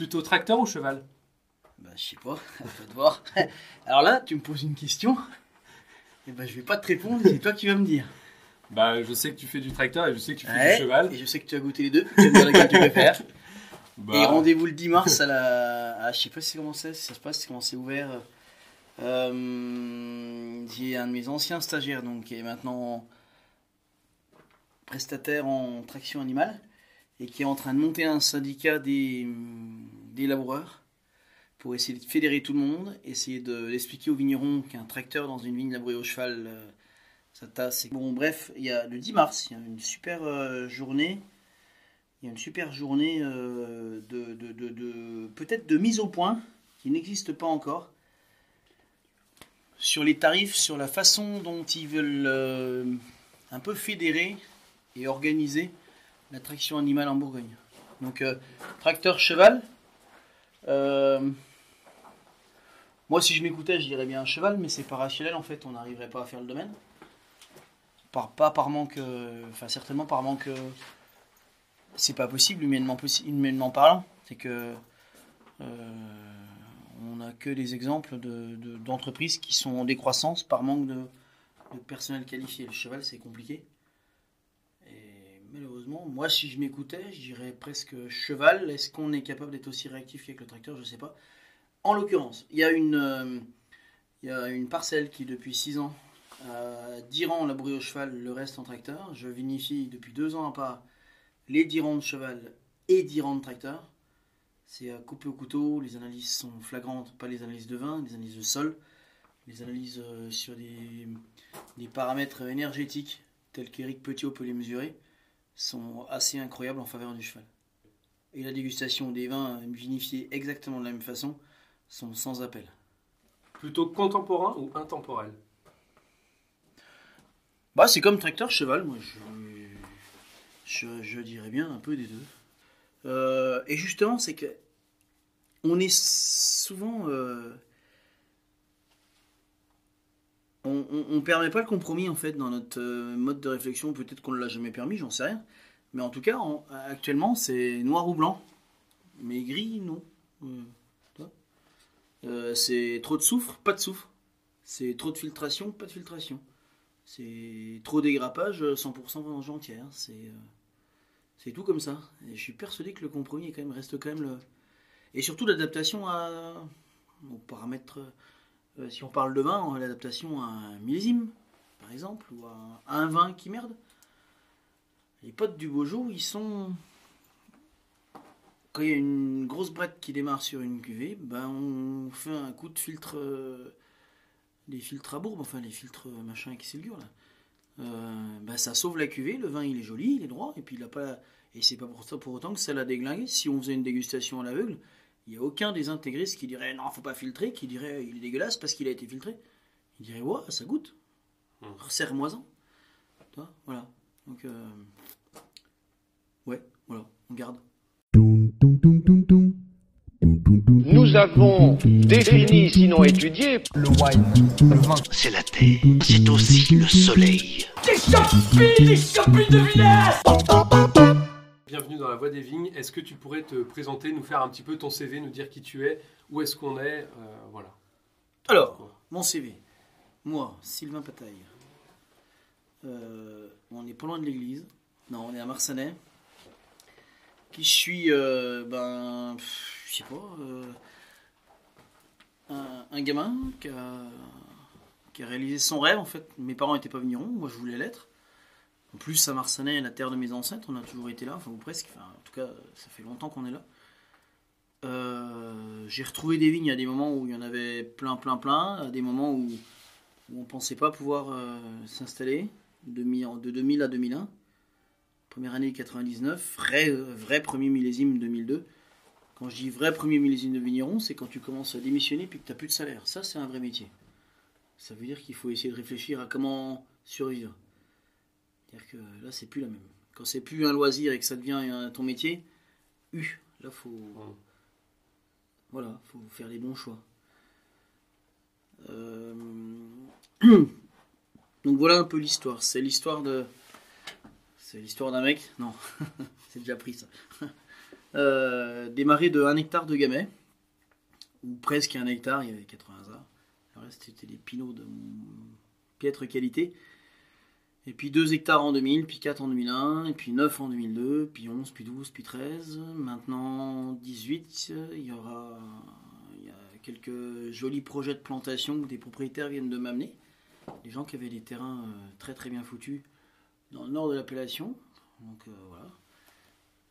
Plutôt tracteur ou cheval Bah, je sais pas, à toi de voir. Alors là, tu me poses une question. Et ben, je vais pas te répondre, c'est toi qui vas me dire. Bah, je sais que tu fais du tracteur et je sais que tu fais Ouais, du cheval. Et je sais que tu as goûté les deux. Tu vas me dire laquelle tu préfères. Bah, Et rendez-vous le 10 mars à la. à- je sais pas si c'est comment c'est, si ça se passe, comment c'est ouvert. Euh, J'ai un de mes anciens stagiaires, donc qui est maintenant prestataire en traction animale et qui est en train de monter un syndicat des, des laboureurs pour essayer de fédérer tout le monde, essayer de- d'expliquer aux vignerons qu'un tracteur dans une vigne labourée au cheval, euh, ça tasse. Bon, bref, il y a le 10 mars, il y a une super euh, journée. Il y a une super journée euh, de, de- de- de- peut-être de mise au point qui n'existe pas encore sur les tarifs, sur la façon dont ils veulent un peu fédérer et organiser l'attraction animale en Bourgogne. Donc euh, tracteur cheval. euh, moi si je m'écoutais je dirais bien un cheval mais c'est pas rationnel en fait on n'arriverait pas à faire le domaine. Par, pas par manque, enfin certainement par manque c'est pas possible humainement, parlant. C'est que euh, on n'a que des exemples de- de- d'entreprises qui sont en décroissance par manque de personnel qualifié. Le cheval, c'est compliqué. Malheureusement, moi, si je m'écoutais, je dirais presque cheval. Est-ce qu'on est capable d'être aussi réactif qu'avec le tracteur? Je sais pas. En l'occurrence, il y a une, euh, parcelle qui, depuis 6 ans, a 10 rangs labourés au cheval, le reste en tracteur. Je vinifie depuis 2 ans à part les 10 rangs de cheval et 10 rangs de tracteur. C'est à couper au couteau, les analyses sont flagrantes, pas les analyses de vin, les analyses de sol, les analyses euh, sur des, des paramètres énergétiques tels qu'Éric Petiot peut les mesurer, sont assez incroyables en faveur du cheval. Et la dégustation des vins vinifiés exactement de la même façon sont sans appel. Plutôt contemporain ou intemporel? Bah, c'est comme tracteur cheval, moi je, je, je dirais bien un peu des deux. Euh, et justement, c'est que on est souvent. euh, on, on permet pas le compromis en fait dans notre euh, mode de réflexion. Peut-être qu'on ne l'a jamais permis, j'en sais rien. Mais en tout cas, en- actuellement, c'est noir ou blanc. Mais gris, non. Euh. Euh, c'est trop de soufre, pas de soufre. C'est trop de filtration, pas de filtration. C'est trop dégrappage, 100% vendange entière. C'est tout comme ça. Et je suis persuadé que le compromis reste quand même le. Et surtout l'adaptation aux paramètres. Euh, si on parle de vin, l'adaptation à un millésime, par exemple, ou à, un vin qui merde. Les potes du Beaujolais, ils sont. Quand il y a une grosse brette qui démarre sur une cuvée, ben on fait un coup de filtre. euh, des filtres à bourbe, enfin les filtres euh, machin qui s'ilgurent là. Ben, ça sauve la cuvée, le vin il est joli, il est droit, et puis il a pas. Et c'est pas pour, ça, pour autant que ça l'a déglingué. Si on faisait une dégustation à l'aveugle, il n'y a aucun des intégristes qui dirait non, faut pas filtrer, qui dirait il est dégueulasse parce qu'il a été filtré. Il dirait ouais, ça goûte. Mm. Serre-moi-en. Voilà. Donc, euh, ouais, voilà, on garde. Nous avons défini, sinon étudié, Le wine, le vin. C'est la terre, c'est aussi le soleil. Bienvenue dans la Voie des Vignes. Est-ce que tu pourrais te présenter, nous faire un petit peu ton CV, nous dire qui tu es, où est-ce qu'on est, euh, voilà. Alors, mon CV. Moi, Sylvain Pataille. Euh, on est pas loin de l'église. Non, on est à Marsanais. Qui je suis euh, Ben, je sais pas. un, un gamin qui a, qui a réalisé son rêve en fait. Mes parents n'étaient pas vignerons, moi je voulais l'être. En plus, à Marsanais, la terre de mes ancêtres, on a toujours été là, enfin ou presque. En tout cas, ça fait longtemps qu'on est là. Euh, j'ai retrouvé des vignes à des moments où il y en avait plein, plein, plein, à des moments où, on pensait pas pouvoir euh, s'installer, de, mi- de 2000 à 2001. Première année 99, vrai, euh, vrai premier millésime 2002. Quand je dis vrai premier millésime de vigneron, c'est quand tu commences à démissionner puis que tu n'as plus de salaire. Ça, c'est un vrai métier. Ça veut dire qu'il faut essayer de réfléchir à comment survivre. C'est-à-dire que là, c'est plus la même. Quand c'est plus un loisir et que ça devient un- ton métier, U, là, faut. Voilà, faut faire les bons choix. Euh, Donc voilà un peu l'histoire. C'est l'histoire de. C'est l'histoire d'un mec Non, c'est déjà pris ça. Euh, de 1 hectare de gamay, ou presque 1 hectare, il y avait 80 arbres. Le reste, c'était des pinots de piètre qualité. Et puis 2 hectares en 2000, puis 4 en 2001, et puis 9 en 2002, puis 11, puis 12, puis 13. Maintenant 18, il y aura quelques jolis projets de plantation que des propriétaires viennent de m'amener. Des gens qui avaient des terrains euh, très très bien foutus dans le nord de l'appellation. Donc euh, voilà.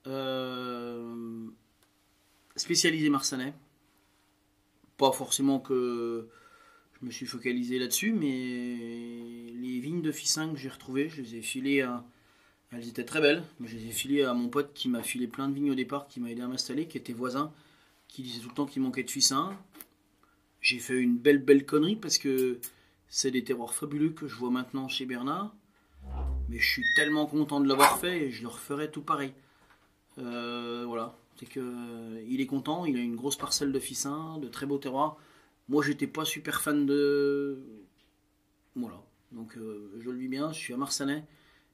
Euh, spécialisé marsanais. Pas forcément que je me suis focalisé là-dessus, mais les vignes de Fissin que j'ai retrouvées, je les ai filées à. Elles étaient très belles, mais je les ai filées à mon pote qui m'a filé plein de vignes au départ, qui m'a aidé à m'installer, qui était voisin, qui disait tout le temps qu'il manquait de Fissin. J'ai fait une belle, belle connerie parce que c'est des terroirs fabuleux que je vois maintenant chez Bernard. Mais je suis tellement content de l'avoir fait et je le referai tout pareil. Euh, voilà, c'est que euh, il est content, il a une grosse parcelle de Fissin, de très beaux terroirs. Moi, j'étais pas super fan de. Voilà, donc euh, je le vis bien, je suis à Marsanais.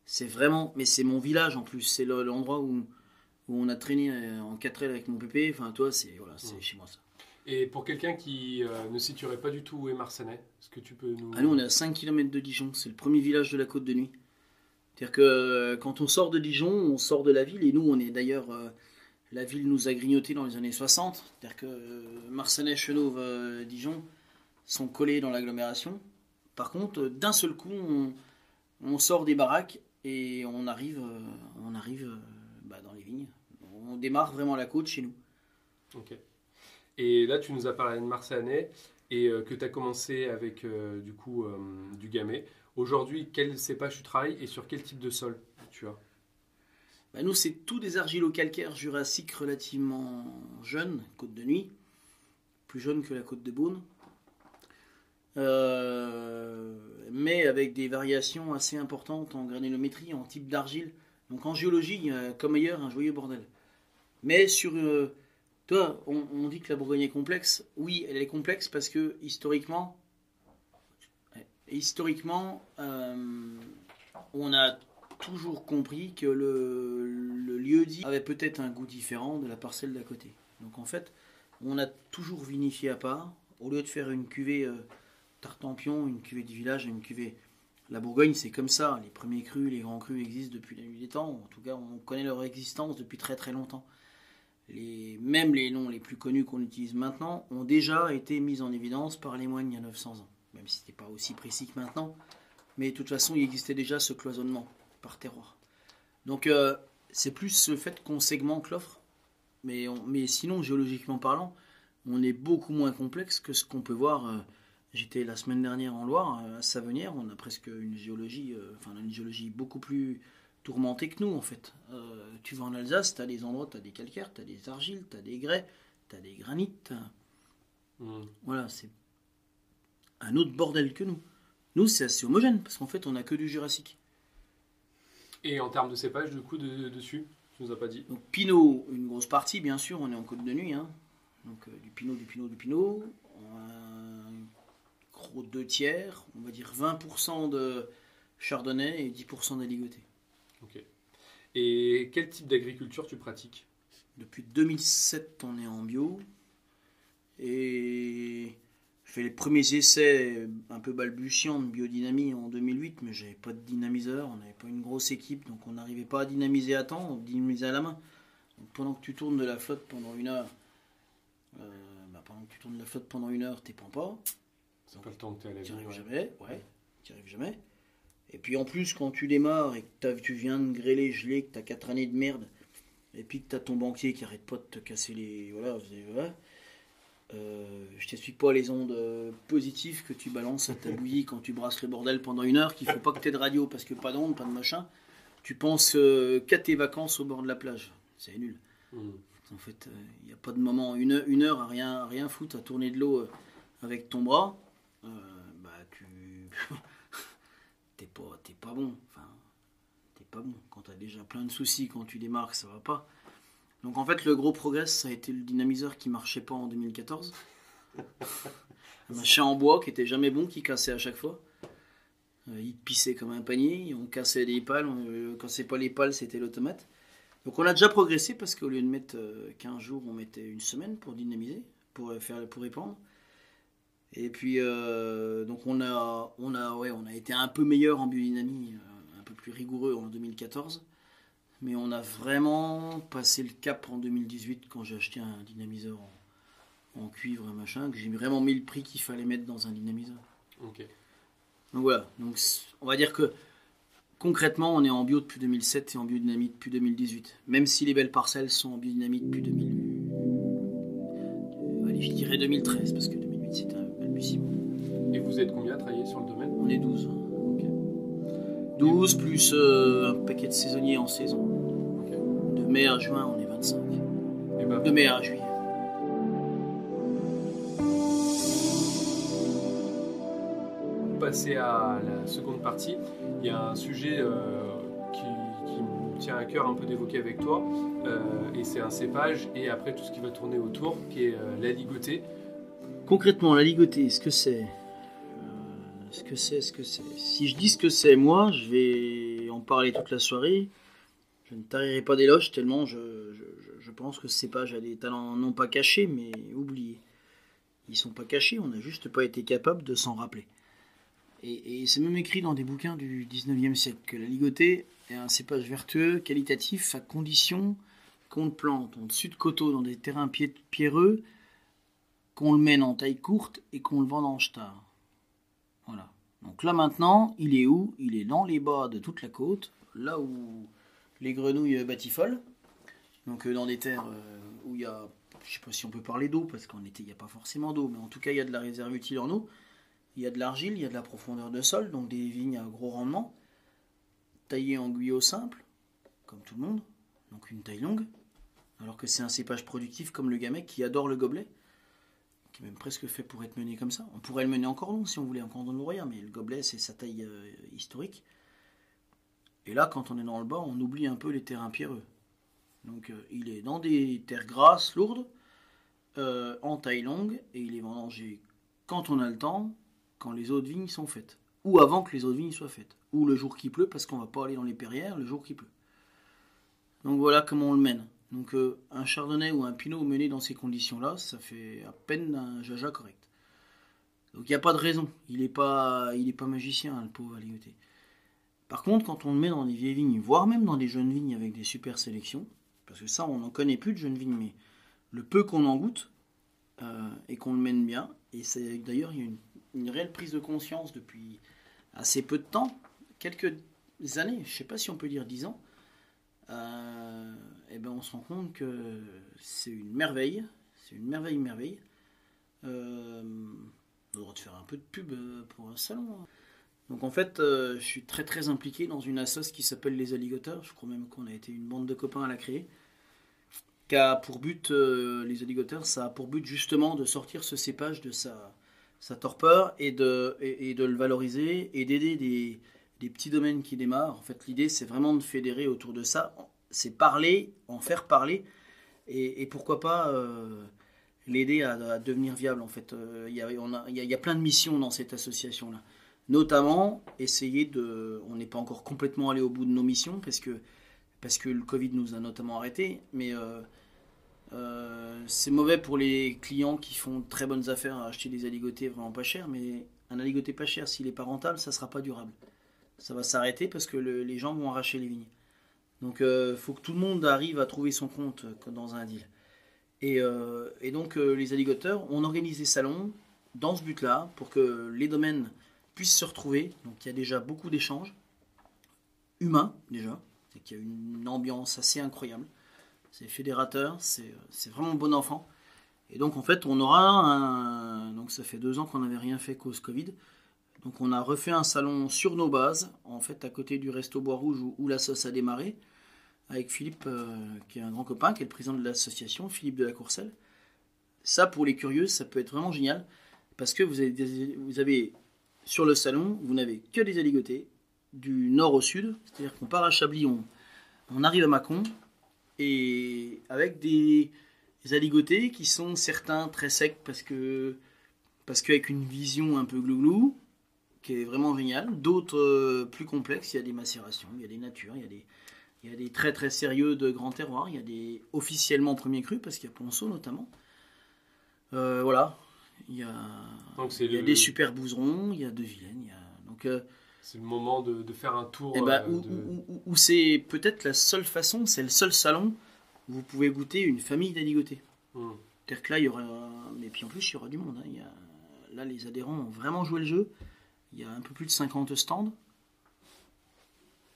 C'est vraiment, mais c'est mon village en plus, c'est le- l'endroit où, où on a traîné euh, en 4L avec mon pépé. Enfin, toi, c'est voilà, c'est Mm. chez moi ça. Et pour quelqu'un qui euh, ne situerait pas du tout où est Marsanais, est-ce que tu peux nous. Ah, nous, on est à 5 km de Dijon. C'est le premier village de la côte de nuit. C'est-à-dire que euh, quand on sort de Dijon, on sort de la ville. Et nous, on est d'ailleurs. euh, la ville nous a grignoté dans les années 60. C'est-à-dire que euh, Marsanais, Chenauve, euh, Dijon sont collés dans l'agglomération. Par contre, euh, d'un seul coup, on, sort des baraques et on arrive, on arrive bah, dans les vignes. On démarre vraiment la côte chez nous. Ok. Et là, tu nous as parlé de Marsanais et que tu as commencé avec du coup du gamay. Aujourd'hui, quel cépage tu travailles et sur quel type de sol tu as? Bah, nous, c'est tous des argilo-calcaires jurassiques relativement jeunes, côte de nuit, plus jeunes que la côte de Beaune, Euh, mais avec des variations assez importantes en granulométrie, en type d'argile. Donc en géologie, comme ailleurs, un joyeux bordel. Mais sur. euh, toi, on, on dit que la Bourgogne est complexe. Oui, elle est complexe parce que historiquement. Historiquement, euh, on a toujours compris que le, le lieu dit avait peut-être un goût différent de la parcelle d'à côté. Donc en fait, on a toujours vinifié à part. Au lieu de faire une cuvée euh, Tartampion, une cuvée du village, une cuvée. La Bourgogne, c'est comme ça. Les premiers crus, les grands crus existent depuis la nuit des temps. En tout cas, on connaît leur existence depuis très très longtemps. Les, même les noms les plus connus qu'on utilise maintenant ont déjà été mis en évidence par les moines il y a 900 ans. Même si ce n'était pas aussi précis que maintenant. Mais de toute façon, il existait déjà ce cloisonnement par terroir. Donc euh, c'est plus le fait qu'on segmente l'offre. Mais, on- mais sinon, géologiquement parlant, on est beaucoup moins complexe que ce qu'on peut voir. euh, J'étais la semaine dernière en Loire, euh, à Savenière, on a presque une géologie, euh, enfin une géologie beaucoup plus tourmentée que nous en fait. Tu vas en Alsace, tu as des endroits, tu as des calcaires, tu as des argiles, tu as des grès, tu as des granites. Hmm. Voilà, c'est un autre bordel que nous. Nous, c'est assez homogène parce qu'en fait, on a que du jurassique. Et en termes de cépage, du coup, de- dessus, tu nous as pas dit. Donc Pinot, une grosse partie, bien sûr, on est en côte de nuit. hein. Donc euh, du Pinot, du Pinot, du Pinot. Un gros deux tiers, on va dire 20% de Chardonnay et 10% d'Aligoté. Ok. Et quel type d'agriculture tu pratiques? Depuis 2007, on est en bio. Et je fais les premiers essais un peu balbutiants de biodynamie en 2008, mais j'avais pas de dynamiseur, on n'avait pas une grosse équipe, donc on n'arrivait pas à dynamiser à temps, on dynamisait à la main. Donc pendant que tu tournes de la flotte pendant une heure, euh, bah, pendant que tu tournes de la flotte pendant une heure, t'es pas, C'est pas le temps que tu es à la tu arrives ouais. jamais, ouais, tu arrives jamais. Et puis en plus, quand tu démarres et que t'as- tu viens de grêler, geler, que tu as 4 années de merde, et puis que tu as ton banquier qui arrête pas de te casser les. Voilà, voilà. Euh, je t'explique pas les ondes euh, positives que tu balances à ta bouillie quand tu brasses le bordel pendant une heure, qu'il faut pas que tu aies de radio parce que pas d'ondes, pas de machin. Tu penses euh, qu'à tes vacances au bord de la plage. C'est nul. Hmm. En fait, il n'y a pas de moment, une heure, une heure à rien, à rien foutre, à tourner de l'eau avec ton bras, bah tu. t'es pas, t'es pas bon. Enfin, t'es pas bon. Quand t'as déjà plein de soucis, quand tu démarres, ça va pas. Donc en fait, le gros progrès, ça a été le dynamiseur qui marchait pas en 2014. Un machin en bois qui était jamais bon, qui cassait à chaque fois. Euh, il pissait comme un panier, on cassait des pales, on, euh, quand c'est pas les pales, c'était l'automate. Donc on a déjà progressé parce qu'au lieu de mettre euh, 15 jours, on mettait une semaine pour dynamiser, pour euh, faire pour répandre. Et puis euh, donc on a on a ouais, on a été un peu meilleur en biodynamie, euh, un peu plus rigoureux en 2014. Mais on a vraiment passé le cap en 2018 quand j'ai acheté un dynamiseur en, en cuivre machin, que j'ai vraiment mis le prix qu'il fallait mettre dans un dynamiseur. Ok. Donc voilà, donc on va dire que concrètement on est en bio depuis 2007 et en biodynamie depuis 2018. Même si les belles parcelles sont en biodynamie depuis 2000. euh, Allez, je dirais 2013 parce que 2008 c'était un balbutiement. Et vous êtes combien à travailler sur le domaine? On est 12. 12 plus euh, un paquet de saisonniers en saison. De mai à juin on est 25. Et ben, De mai à juillet. passer à la seconde partie, il y a un sujet euh, qui, qui me tient à cœur un peu d'évoquer avec toi, euh, et c'est un cépage, et après tout ce qui va tourner autour, qui est la ligotée. Concrètement, la ligotée, ce que c'est Ce que c'est, ce que c'est. Si je dis ce que c'est, moi, je vais en parler toute la soirée. Je ne tarirai pas d'éloges tellement je, je, je- pense que ce cépage a des talents non pas cachés, mais oubliés. Ils sont pas cachés, on n'a juste pas été capable de s'en rappeler. Et, c'est même écrit dans des bouquins du 19e siècle que la ligotée est un cépage vertueux, qualitatif, à condition qu'on le plante en dessus de coteaux dans des terrains pierreux qu'on le mène en taille courte et qu'on le vend en jetard. Voilà. Donc là maintenant, il est où? Il est dans les bas de toute la côte, là où les grenouilles batifolent. Donc euh, dans des terres euh, où il y a, je sais pas si on peut parler d'eau, parce qu'en été il n'y a pas forcément d'eau, mais en tout cas il y a de la réserve utile en eau. Il y a de l'argile, il y a de la profondeur de sol, donc des vignes à gros rendement, taillées en guyot simple, comme tout le monde, donc une taille longue, alors que c'est un cépage productif comme le gamay qui adore le gobelet qui est même presque fait pour être mené comme ça. On pourrait le mener encore long si on voulait, en cordon de royaume, mais le gobelet, c'est sa taille euh, historique. Et là, quand on est dans le bas, on oublie un peu les terrains pierreux. Donc, euh, il est dans des terres grasses, lourdes, euh, en taille longue, et il est vendangé quand on a le temps, quand les autres vignes sont faites. Ou avant que les autres vignes soient faites. Ou le jour qui pleut, parce qu'on va pas aller dans les perrières le jour qui pleut. Donc voilà comment on le mène. Donc euh, un chardonnay ou un pinot mené dans ces conditions-là, ça fait à peine un jaja correct. Donc il n'y a pas de raison. Il n'est pas, pas magicien, le pauvre Aligoté. Par contre, quand on le met dans des vieilles vignes, voire même dans des jeunes vignes avec des super sélections, parce que ça, on n'en connaît plus de jeunes vignes, mais le peu qu'on en goûte euh, et qu'on le mène bien, et c'est d'ailleurs il y a une, réelle prise de conscience depuis assez peu de temps, quelques années, je ne sais pas si on peut dire 10 ans, euh, eh ben on se rend compte que c'est une merveille, c'est une merveille, merveille. Euh, on devrait faire un peu de pub euh, pour un salon. hein. Donc en fait, euh, je suis très très impliqué dans une assoce qui s'appelle les Alligators. Je crois même qu'on a été une bande de copains à la créer. Qui a pour but, euh, les Alligators, ça a pour but justement de sortir ce cépage de sa, torpeur et de, le valoriser et d'aider des petits domaines qui démarrent. En fait, l'idée, c'est vraiment de fédérer autour de ça. C'est parler, en faire parler, et, pourquoi pas euh, l'aider à, devenir viable. En fait, Euh, il y, a, plein de missions dans cette association-là. Notamment, essayer de... On n'est pas encore complètement allé au bout de nos missions, parce que, parce que le Covid nous a notamment arrêtés, mais... euh, c'est mauvais pour les clients qui font très bonnes affaires à acheter des aligotés vraiment pas chers, mais un aligoté pas cher, s'il n'est pas rentable, ça sera pas durable ça va s'arrêter parce que le- les gens vont arracher les vignes. Donc il faut que tout le monde arrive à trouver son compte euh, dans un deal. Et, euh, et donc euh, les alligators, on organise des salons dans ce but-là pour que les domaines puissent se retrouver. Donc il y a déjà beaucoup d'échanges humains déjà. C'est qu'il y a une ambiance assez incroyable. C'est fédérateur, c'est vraiment bon enfant. Et donc en fait on aura. Donc ça fait deux ans qu'on n'avait rien fait cause Covid. Donc on a refait un salon sur nos bases, en fait à côté du Resto Bois Rouge où, la sauce a démarré, avec Philippe, euh, qui est un grand copain, qui est le président de l'association, Philippe de la Courcelle. Ça, pour les curieux, ça peut être vraiment génial, parce que vous avez, vous avez sur le salon, vous n'avez que des aligotés, du nord au sud, c'est-à-dire qu'on part à Chablis, on, on arrive à Mâcon, et avec des, des aligotés qui sont certains très secs parce que parce qu'avec une vision un peu glouglou, qui est vraiment génial. D'autres euh, plus complexes, il y a des macérations, il y a des natures, il y a des, Il y a des très très sérieux de grands terroirs. Il y a des officiellement premiers crus, parce qu'il y a Ponceau notamment. Euh, voilà. Il y a, Donc c'est il y a le, des super bouserons, il y a de Vilaine. Il y a... Donc, euh, c'est le moment de, de faire un tour. eh ben, euh, où, de- où- où- où c'est peut-être la seule façon, c'est le seul salon où vous pouvez goûter une famille d'aligotés. Hmm. C'est-à-dire que là, il y aura. Mais puis en plus, il y aura du monde. hein. Il y a- Là, les adhérents ont vraiment joué le jeu. Il y a un peu plus de 50 stands.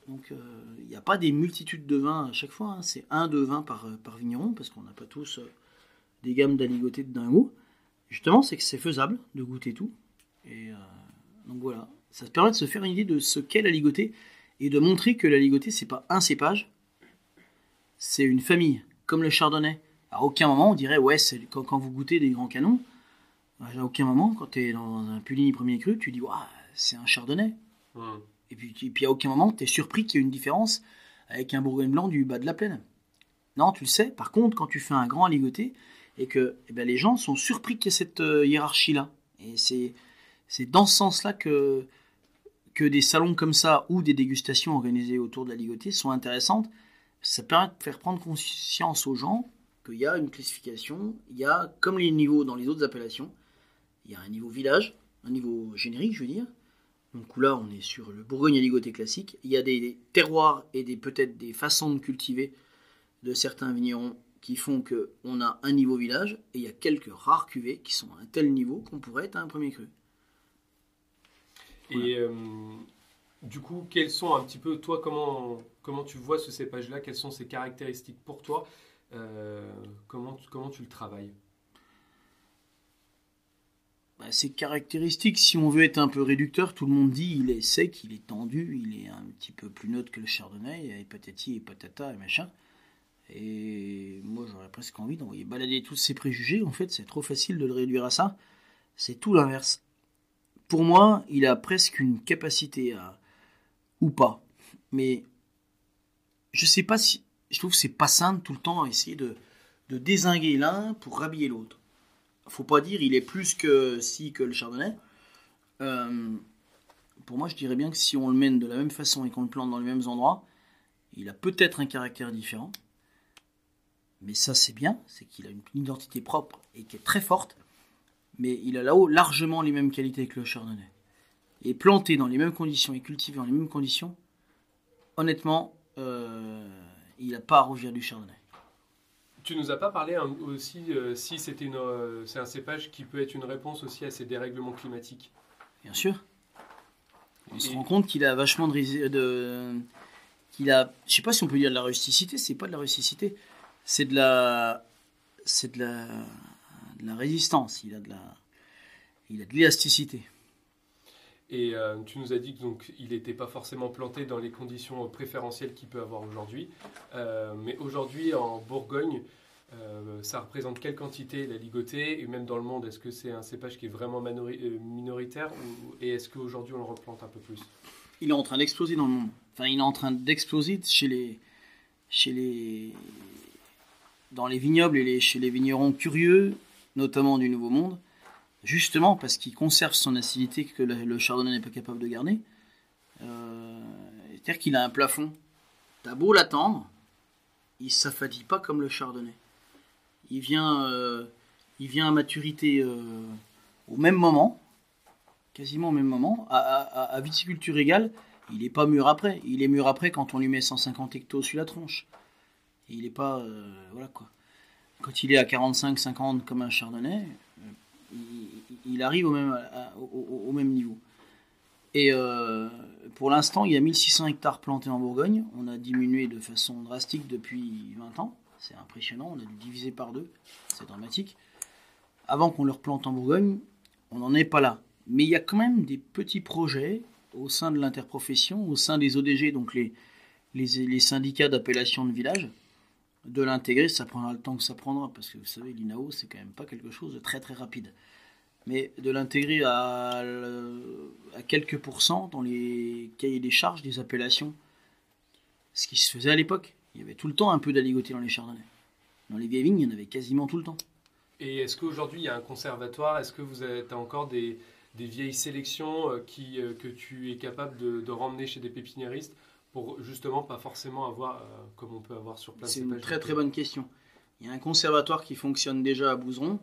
Donc, euh, il n'y a pas des multitudes de vins à chaque fois. hein. C'est un de vin par, euh, par vigneron, parce qu'on n'a pas tous euh, des gammes d'aligotés de dingo. Justement, c'est que c'est faisable de goûter tout. Et donc voilà. Ça te permet de se faire une idée de ce qu'est l'aligoté et de montrer que l'aligoté, c'est pas un cépage, c'est une famille, comme le chardonnay. À aucun moment on dirait, ouais, quand vous goûtez des grands canons, à aucun moment, quand tu es dans un Puligny premier cru, tu dis, waouh, c'est un chardonnay. Et puis, et puis à aucun moment, tu es surpris qu'il y ait une différence avec un bourgogne blanc du bas de la plaine. Non, tu le sais. Par contre, quand tu fais un grand aligoté, et que eh ben, les gens sont surpris qu'il y ait cette euh, hiérarchie-là. Et c'est, c'est dans ce sens-là que, que des salons comme ça ou des dégustations organisées autour de l'aligoté sont intéressantes. Ça permet de faire prendre conscience aux gens qu'il y a une classification, il y a, comme les niveaux dans les autres appellations, il y a un niveau village, un niveau générique, je veux dire, donc là, on est sur le Bourgogne aligoté classique. Il y a des terroirs et des peut-être des façons de cultiver de certains vignerons qui font que on a un niveau village et il y a quelques rares cuvées qui sont à un tel niveau qu'on pourrait être à un premier cru. Et euh, du coup, quels sont un petit peu, toi, comment, comment tu vois ce cépage-là? Quelles sont ses caractéristiques pour toi? Euh, comment, comment tu le travailles? Bah, ces caractéristiques, si on veut être un peu réducteur, tout le monde dit il est sec, il est tendu, il est un petit peu plus neutre que le chardonnay, et patati et patata et machin. Et moi j'aurais presque envie d'envoyer balader tous ces préjugés, en fait c'est trop facile de le réduire à ça. C'est tout l'inverse. Pour moi, il a presque une capacité à... ou pas. Mais je sais pas si... Je trouve que c'est pas sain tout le temps à essayer de, de désinguer l'un pour rhabiller l'autre faut pas dire il est plus que si que le chardonnay. Euh, pour moi, je dirais bien que si on le mène de la même façon et qu'on le plante dans les mêmes endroits, il a peut-être un caractère différent. Mais ça, c'est bien, c'est qu'il a une identité propre et qui est très forte. Mais il a là-haut largement les mêmes qualités que le chardonnay. Et planté dans les mêmes conditions et cultivé dans les mêmes conditions, honnêtement, euh, il n'a pas à rougir du chardonnay. Tu nous as pas parlé hein, aussi euh, si c'était une, euh, c'est un cépage qui peut être une réponse aussi à ces dérèglements climatiques. Bien sûr. On se rend compte qu'il a vachement de, de qu'il a, je sais pas si on peut dire de la rusticité, c'est pas de la rusticité, c'est de la, c'est de la, de la résistance. Il a de la, il a de l'élasticité. Et euh, tu nous as dit que donc il n'était pas forcément planté dans les conditions préférentielles qu'il peut avoir aujourd'hui. Euh, mais aujourd'hui en Bourgogne, euh, ça représente quelle quantité la ligotée? Et même dans le monde, est-ce que c'est un cépage qui est vraiment minoritaire Et est-ce qu'aujourd'hui on le replante un peu plus? Il est en train d'exploser dans le monde. Enfin, il est en train d'exploser chez les, chez les, dans les vignobles et chez les vignerons curieux, notamment du Nouveau Monde, justement parce qu'il conserve son acidité que le, chardonnay n'est pas capable de garder. Euh, C'est-à-dire qu'il a un plafond. T'as beau l'attendre, il s'affadit pas comme le chardonnay. Il vient, euh, il vient à maturité euh, au même moment, quasiment au même moment, à, viticulture égale. Il n'est pas mûr après. Il est mûr après quand on lui met 150 hectos sur la tronche. Il n'est pas. voilà quoi. Quand il est à 45-50 comme un chardonnay, il, arrive au même, au même niveau. Et euh, pour l'instant, il y a 1600 hectares plantés en Bourgogne. On a diminué de façon drastique depuis 20 ans. C'est impressionnant. On a dû diviser par deux. C'est dramatique. Avant qu'on le replante en Bourgogne, on n'en est pas là. Mais il y a quand même des petits projets au sein de l'interprofession, au sein des ODG, donc les, les, les syndicats d'appellation de village, de l'intégrer. Ça prendra le temps que ça prendra, parce que vous savez, l'INAO, c'est quand même pas quelque chose de très très rapide. Mais de l'intégrer à, le- à quelques pourcents dans les cahiers des charges des appellations, ce qui se faisait à l'époque. Il y avait tout le temps un peu d'aligoté dans les chardonnays. Dans les vieilles vignes, il y en avait quasiment tout le temps. Et est-ce qu'aujourd'hui il y a un conservatoire? Est-ce que vous avez encore des, des vieilles sélections euh, qui, euh, que tu es capable de, de ramener chez des pépiniéristes pour justement pas forcément avoir euh, comme on peut avoir sur place C'est une très très bonne question. Il y a un conservatoire qui fonctionne déjà à Bouzeron,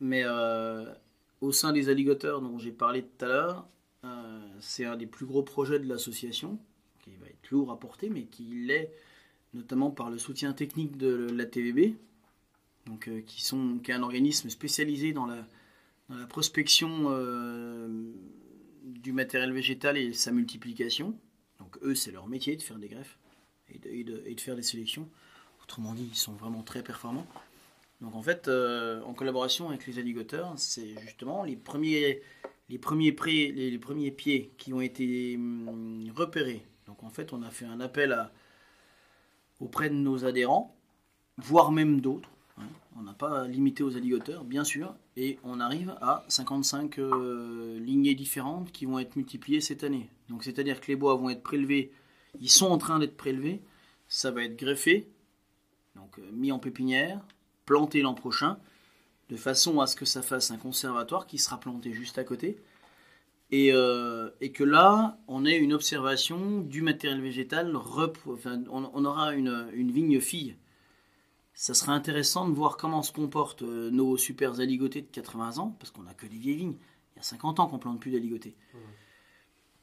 mais euh, au sein des alligators dont j'ai parlé tout à l'heure, euh, c'est un des plus gros projets de l'association, qui va être lourd à porter, mais qui l'est notamment par le soutien technique de la TVB, donc, euh, qui, sont, qui est un organisme spécialisé dans la, dans la prospection du matériel végétal et sa multiplication. Donc eux, c'est leur métier de faire des greffes et de- et de faire des sélections. Autrement dit, ils sont vraiment très performants. Donc en fait, euh, en collaboration avec les alligators, c'est justement les premiers, les, premiers les, premiers pieds qui ont été hum, repérés. Donc en fait, on a fait un appel auprès de nos adhérents, voire même d'autres. hein. On n'a pas limité aux alligators, bien sûr, et on arrive à 55 euh, lignées différentes qui vont être multipliées cette année. Donc c'est-à-dire que les bois vont être prélevés, ils sont en train d'être prélevés, ça va être greffé, donc euh, mis en pépinière, planté l'an prochain, de façon à ce que ça fasse un conservatoire qui sera planté juste à côté. Et, euh, et que là, on ait une observation du matériel végétal, rep- enfin, on, on aura une, une vigne fille. Ça serait intéressant de voir comment se comportent euh, nos super aligotés de 80 ans, parce qu'on n'a que des vieilles vignes. Il y a 50 ans qu'on plante plus d'aligotés.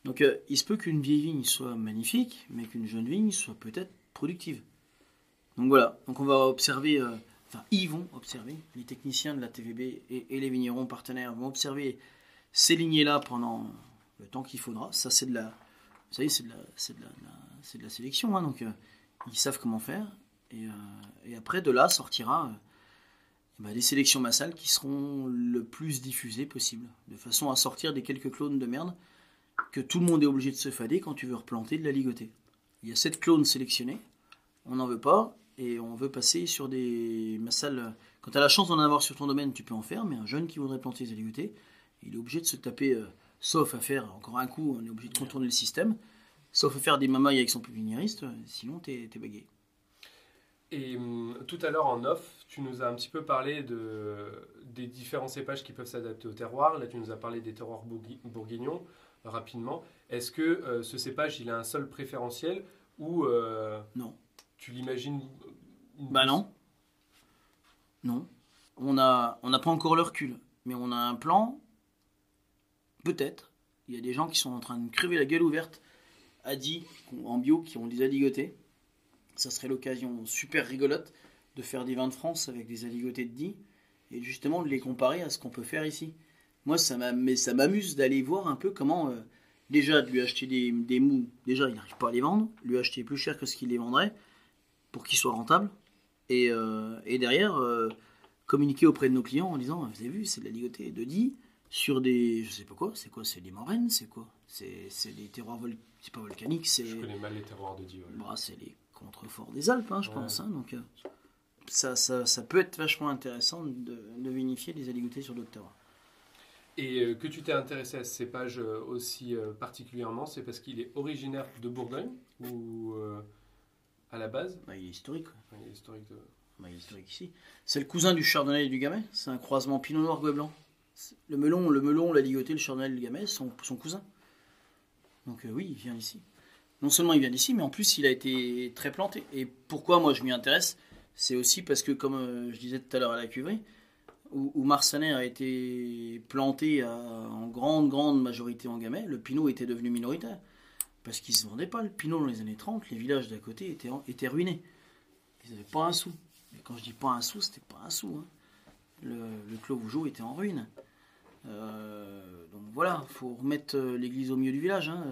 Donc euh, il se peut qu'une vieille vigne soit magnifique, mais qu'une jeune vigne soit peut-être productive. Donc voilà, donc on va observer, euh, enfin ils vont observer, les techniciens de la TVB et, les vignerons partenaires vont observer ces lignées-là pendant le temps qu'il faudra. Ça c'est de la, vous c'est de la, c'est de la, la- de la sélection, hein, donc euh, ils savent comment faire. Et, euh, après de là sortira euh, eh ben, des sélections massales qui seront le plus diffusées possible, de façon à sortir des quelques clones de merde que tout le monde est obligé de se fader quand tu veux replanter de la ligotée. Il y a sept clones sélectionnés, on n'en veut pas, et on veut passer sur des massales. Quand tu as la chance d'en avoir sur ton domaine, tu peux en faire, mais un jeune qui voudrait planter des ligotés, il est obligé de se taper, euh, sauf à faire encore un coup, on est obligé de contourner le système, sauf à faire des mamailles avec son pépiniériste, sinon t'es es bagué. Et hum, tout à l'heure en off, tu nous as un petit peu parlé de, des différents cépages qui peuvent s'adapter au terroir. Là, tu nous as parlé des terroirs bourgui- bourguignons rapidement. Est-ce que euh, ce cépage, il a un sol préférentiel ou euh, Non. tu l'imagines Bah non. Non. On a, on n'a pas encore le recul, mais on a un plan. Peut-être. Il y a des gens qui sont en train de crever la gueule ouverte à Die, en bio, qui ont des aligotés. Ça serait l'occasion super rigolote de faire des vins de France avec des aligotés de Die et justement de les comparer à ce qu'on peut faire ici. Moi, ça m'amuse d'aller voir un peu comment. euh, déjà, de lui acheter des, des mous. Déjà, il n'arrive pas à les vendre. Lui acheter plus cher que ce qu'il les vendrait pour qu'ils soient rentables. Et, euh, et derrière, euh, communiquer auprès de nos clients en disant Vous avez vu, c'est de la ligotée de Die sur des. Je sais pas quoi, c'est quoi C'est des moraines C'est quoi? C'est des terroirs. vol- C'est pas volcanique, c'est. Je connais mal les terroirs de Dieu. Bah, c'est les contreforts des Alpes, hein, je Ouais. pense. hein, donc, euh, ça, ça, ça peut être vachement intéressant de, de vinifier des aligotés sur d'autres terroirs. Et que tu t'es intéressé à ce cépage aussi particulièrement, c'est parce qu'il est originaire de Bourgogne ou à la base Bah, il est historique. quoi. Enfin, il est historique de... Bah, il est historique ici. C'est le cousin du chardonnay et du gamay? C'est un croisement pinot noir gouet blanc? Le melon, le melon, la ligotée, le chardonnay et le gamay sont son cousins. Donc euh, oui, il vient d'ici. Non seulement il vient d'ici, mais en plus il a été très planté. Et pourquoi moi je m'y intéresse? C'est aussi parce que, comme euh, je disais tout à l'heure à la cuverie, où, où a été planté à- en grande, grande majorité en gamay, le pinot était devenu minoritaire. Parce qu'il ne se vendait pas. Le pinot dans les années 30, les villages d'à côté étaient, en- étaient ruinés. Ils n'avaient pas un sou. Et quand je dis pas un sou, c'était pas un sou. hein. Le, clos Vougeot était en ruine. Euh, donc voilà, faut remettre euh, l'église au milieu du village. hein.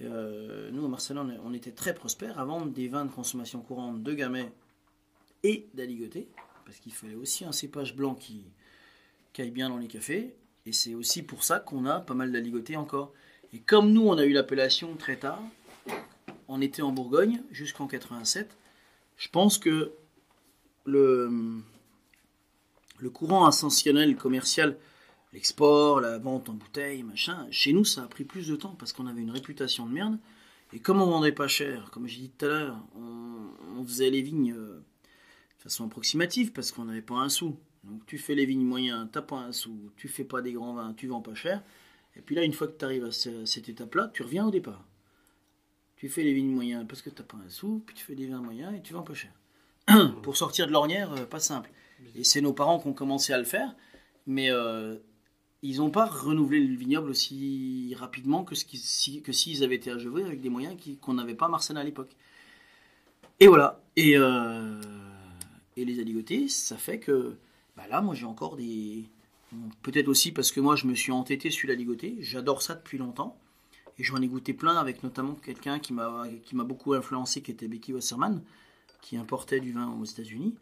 Euh, nous, à Marseille, on, on était très prospères à vendre des vins de consommation courante de gamay et d'aligoté, parce qu'il fallait aussi un cépage blanc qui, qui aille bien dans les cafés. Et c'est aussi pour ça qu'on a pas mal d'aligoté encore. Et comme nous, on a eu l'appellation très tard, on était en Bourgogne jusqu'en 87. Je pense que le, le courant ascensionnel commercial, l'export, la vente en bouteille, machin, chez nous, ça a pris plus de temps parce qu'on avait une réputation de merde. Et comme on vendait pas cher, comme j'ai dit tout à l'heure, on, faisait les vignes euh, de façon approximative parce qu'on n'avait pas un sou. Donc tu fais les vignes moyens, t'as pas un sou, tu fais pas des grands vins, tu vends pas cher. Et puis là, une fois que tu arrives à ce- cette étape-là, tu reviens au départ. Tu fais les vignes moyens parce que t'as pas un sou, puis tu fais des vins moyens et tu vends pas cher. Pour sortir de l'ornière, euh, pas simple. Et c'est nos parents qui ont commencé à le faire, mais euh, ils n'ont pas renouvelé le vignoble aussi rapidement que, qui- si- que s'ils avaient été acheuvés avec des moyens qu'on n'avait pas à Marsanne à l'époque. Et voilà. Et, euh, les aligotés, ça fait que bah là, moi j'ai encore des. Peut-être aussi parce que moi je me suis entêté sur la ligoté. J'adore ça depuis longtemps. Et j'en ai goûté plein avec notamment quelqu'un qui m'a beaucoup influencé, qui était Becky Wasserman, qui importait du vin aux États-Unis,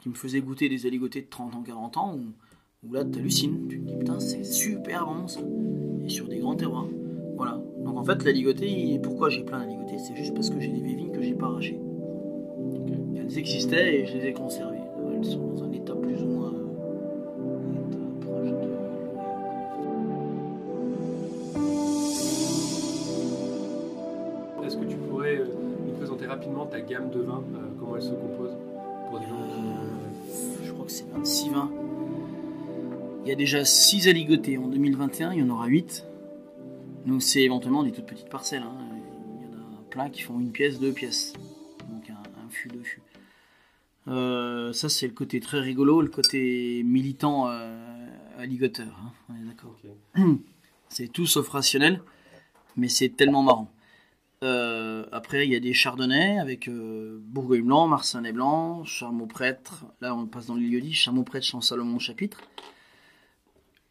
qui me faisait goûter des aligotés de 30 ans, 40 ans, où, où là t'hallucines. Tu te dis putain, c'est super bon ça. Et sur des grands terroirs. Voilà. Donc en fait, la ligoté, pourquoi j'ai plein de ligoté C'est juste parce que j'ai des vignes que j'ai pas arrachées. Elles existaient et je les ai conservées. Elles sont dans un état plus ou moins. Gamme de vins, euh, comment elle se compose pour des gens qui- je crois que c'est 26 vins. Il y a déjà 6 aligotés en 2021, il y en aura 8. Donc c'est éventuellement des toutes petites parcelles. hein. Il y en a plein qui font une pièce, deux pièces. Donc un, un fût, deux fûts. Euh, ça c'est le côté très rigolo, le côté militant euh, hein. On est d'accord. C'est tout sauf rationnel, mais c'est tellement marrant. Euh, après, il y a des chardonnays avec euh, Bourgogne blanc, Marsanais blanc, Charmaux prêtre. Là, on passe dans le lieu dit Charmaux prêtre, Champ Salomon chapitre.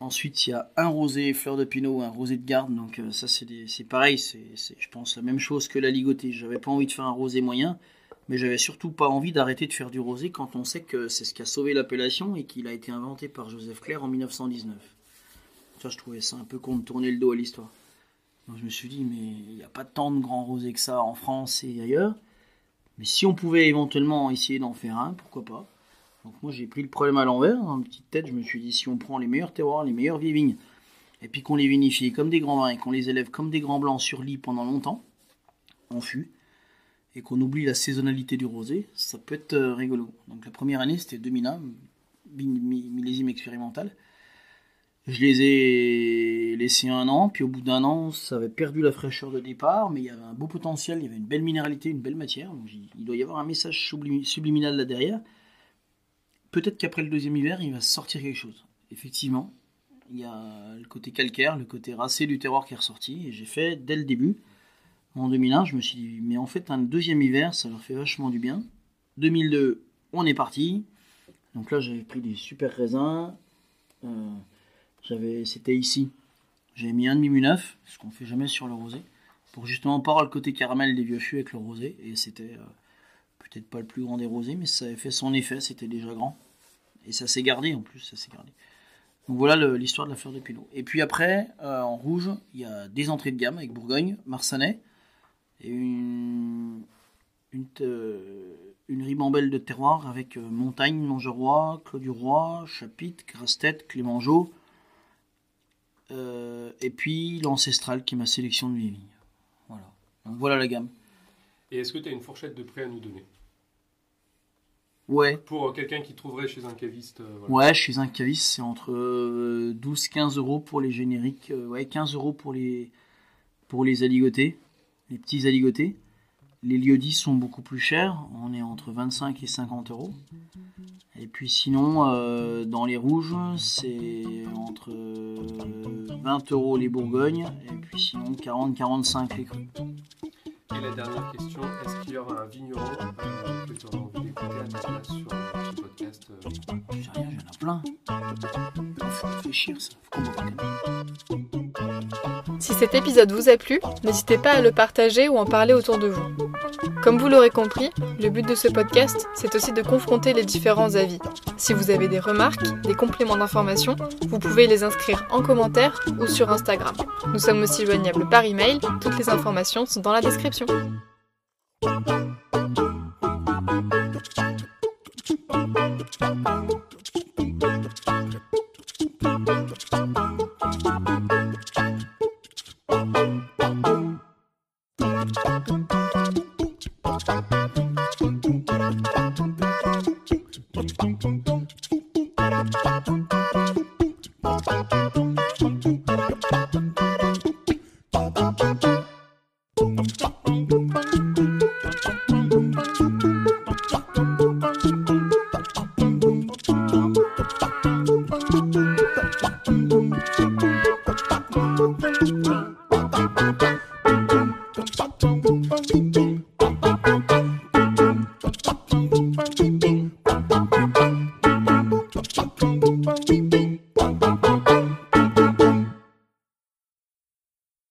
Ensuite, il y a un rosé fleur de pinot, un rosé de garde. Donc, euh, ça, c'est pareil. C'est, c'est, je pense, la même chose que la ligotée. J'avais pas envie de faire un rosé moyen, mais j'avais surtout pas envie d'arrêter de faire du rosé quand on sait que c'est ce qui a sauvé l'appellation et qu'il a été inventé par Joseph Clair en 1919. Ça, je trouvais ça un peu con de tourner le dos à l'histoire. Je me suis dit, mais il n'y a pas tant de grands rosés que ça en France et ailleurs. Mais si on pouvait éventuellement essayer d'en faire un, pourquoi pas Donc moi j'ai pris le problème à l'envers. Ma petite tête, je me suis dit, si on prend les meilleurs terroirs, les meilleures vieilles vignes, et puis qu'on les vinifie comme des grands vins et qu'on les élève comme des grands blancs sur lit pendant longtemps, en fût, et qu'on oublie la saisonnalité du rosé, ça peut être euh, rigolo. Donc la première année, c'était 2001, mi- mi- millésime expérimental. Je les ai laissés un an, puis au bout d'un an, ça avait perdu la fraîcheur de départ, mais il y avait un beau potentiel, il y avait une belle minéralité, une belle matière. Il doit y avoir un message sublimi- subliminal là derrière. Peut-être qu'après le deuxième hiver, il va sortir quelque chose. Effectivement, il y a le côté calcaire, le côté racé du terroir qui est ressorti, et j'ai fait dès le début. En 2001, je me suis dit, mais en fait, un deuxième hiver, ça leur fait vachement du bien. 2002, on est parti. Donc là, j'avais pris des super raisins. Euh, c'était ici. J'avais mis un demi neuf, ce qu'on fait jamais sur le rosé, pour justement pas le côté caramel des vieux fûts avec le rosé. Et c'était euh, peut-être pas le plus grand des rosés, mais ça avait fait son effet. C'était déjà grand. Et ça s'est gardé en plus, ça s'est gardé. Donc voilà l'histoire de la fleur de Pinot. Et puis après, euh, en rouge, il y a des entrées de gamme avec Bourgogne, Marsanais et une ribambelle de terroir avec euh, Montagne, Longeroy, Clos du Roi, Chapitre, Grasse-Tête, Clémengeau, euh, et puis l'Ancestral qui est ma sélection de vignes. Voilà. Donc voilà la gamme. Et est-ce que tu as une fourchette de prix à nous donner? Ouais, Pour euh, quelqu'un qui trouverait chez un caviste euh, voilà. ouais, suis un caviste, c'est entre 12-15 euros pour les génériques, ouais, 15 euros pour les, pour les aligotés, les petits aligotés. Les lieux-dits sont beaucoup plus chers, on est entre 25 et 50 euros. Et puis sinon, euh, dans les rouges, c'est entre euh, 20 euros les Bourgognes, et puis sinon 40-45 les crus. Et la dernière question, est-ce qu'il y aura un vigneron euh, que tu auras envie d'écouter à ta place sur ce podcast euh, Je sais rien, il y en a plein. Faut réfléchir, ça. Faut. Si cet épisode vous a plu, n'hésitez pas à le partager ou en parler autour de vous. Comme vous l'aurez compris, le but de ce podcast, c'est aussi de confronter les différents avis. Si vous avez des remarques, des compléments d'information, vous pouvez les inscrire en commentaire ou sur Instagram. Nous sommes aussi joignables par email, toutes les informations sont dans la description.